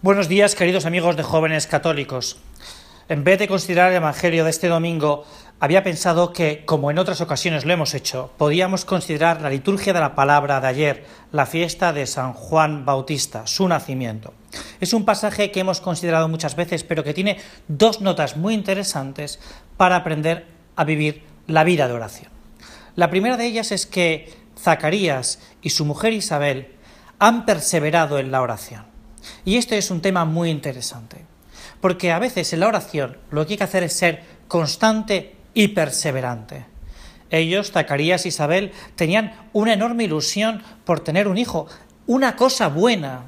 Buenos días, queridos amigos de jóvenes católicos. En vez de considerar el Evangelio de este domingo, había pensado que, como en otras ocasiones lo hemos hecho, podíamos considerar la liturgia de la palabra de ayer, la fiesta de San Juan Bautista, su nacimiento. Es un pasaje que hemos considerado muchas veces, pero que tiene dos notas muy interesantes para aprender a vivir la vida de oración. La primera de ellas es que Zacarías y su mujer Isabel han perseverado en la oración. Y este es un tema muy interesante, porque a veces en la oración lo que hay que hacer es ser constante y perseverante. Ellos, Zacarías y Isabel, tenían una enorme ilusión por tener un hijo, una cosa buena,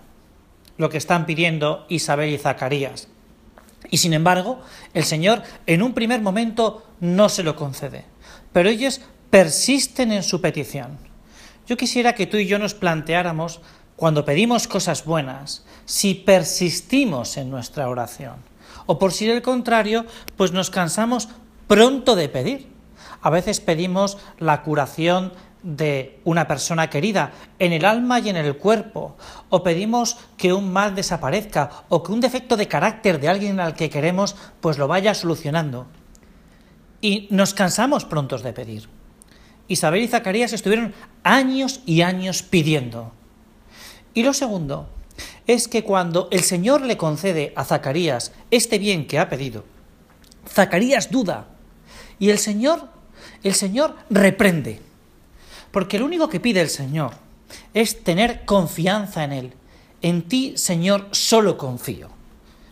lo que están pidiendo Isabel y Zacarías. Y sin embargo, el Señor en un primer momento no se lo concede, pero ellos persisten en su petición. Yo quisiera que tú y yo nos planteáramos cuando pedimos cosas buenas, si persistimos en nuestra oración. O por si el contrario, pues nos cansamos pronto de pedir. A veces pedimos la curación de una persona querida en el alma y en el cuerpo, o pedimos que un mal desaparezca, o que un defecto de carácter de alguien al que queremos pues lo vaya solucionando. Y nos cansamos prontos de pedir. Isabel y Zacarías estuvieron años y años pidiendo. Y lo segundo es que cuando el Señor le concede a Zacarías este bien que ha pedido, Zacarías duda y el Señor, el Señor reprende. Porque lo único que pide el Señor es tener confianza en Él. En ti, Señor, solo confío.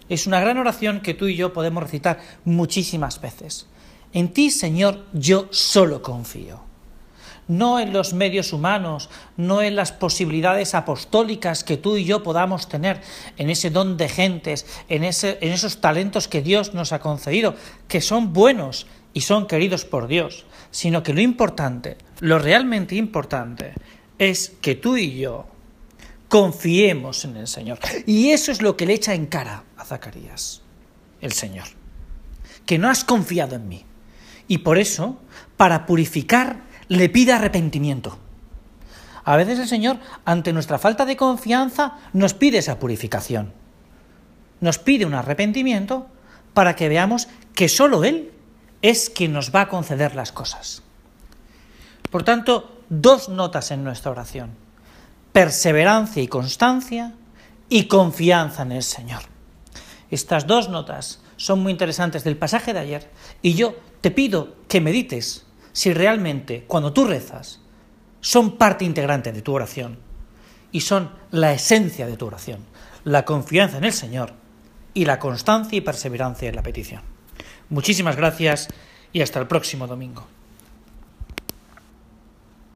Es una gran oración que tú y yo podemos recitar muchísimas veces. En ti, Señor, yo solo confío no en los medios humanos, no en las posibilidades apostólicas que tú y yo podamos tener, en ese don de gentes, en, ese, en esos talentos que Dios nos ha concedido, que son buenos y son queridos por Dios, sino que lo importante, lo realmente importante, es que tú y yo confiemos en el Señor. Y eso es lo que le echa en cara a Zacarías, el Señor, que no has confiado en mí. Y por eso, para purificar le pide arrepentimiento. A veces el Señor, ante nuestra falta de confianza, nos pide esa purificación. Nos pide un arrepentimiento para que veamos que solo Él es quien nos va a conceder las cosas. Por tanto, dos notas en nuestra oración. Perseverancia y constancia y confianza en el Señor. Estas dos notas son muy interesantes del pasaje de ayer y yo te pido que medites si realmente cuando tú rezas son parte integrante de tu oración y son la esencia de tu oración, la confianza en el Señor y la constancia y perseverancia en la petición. Muchísimas gracias y hasta el próximo domingo.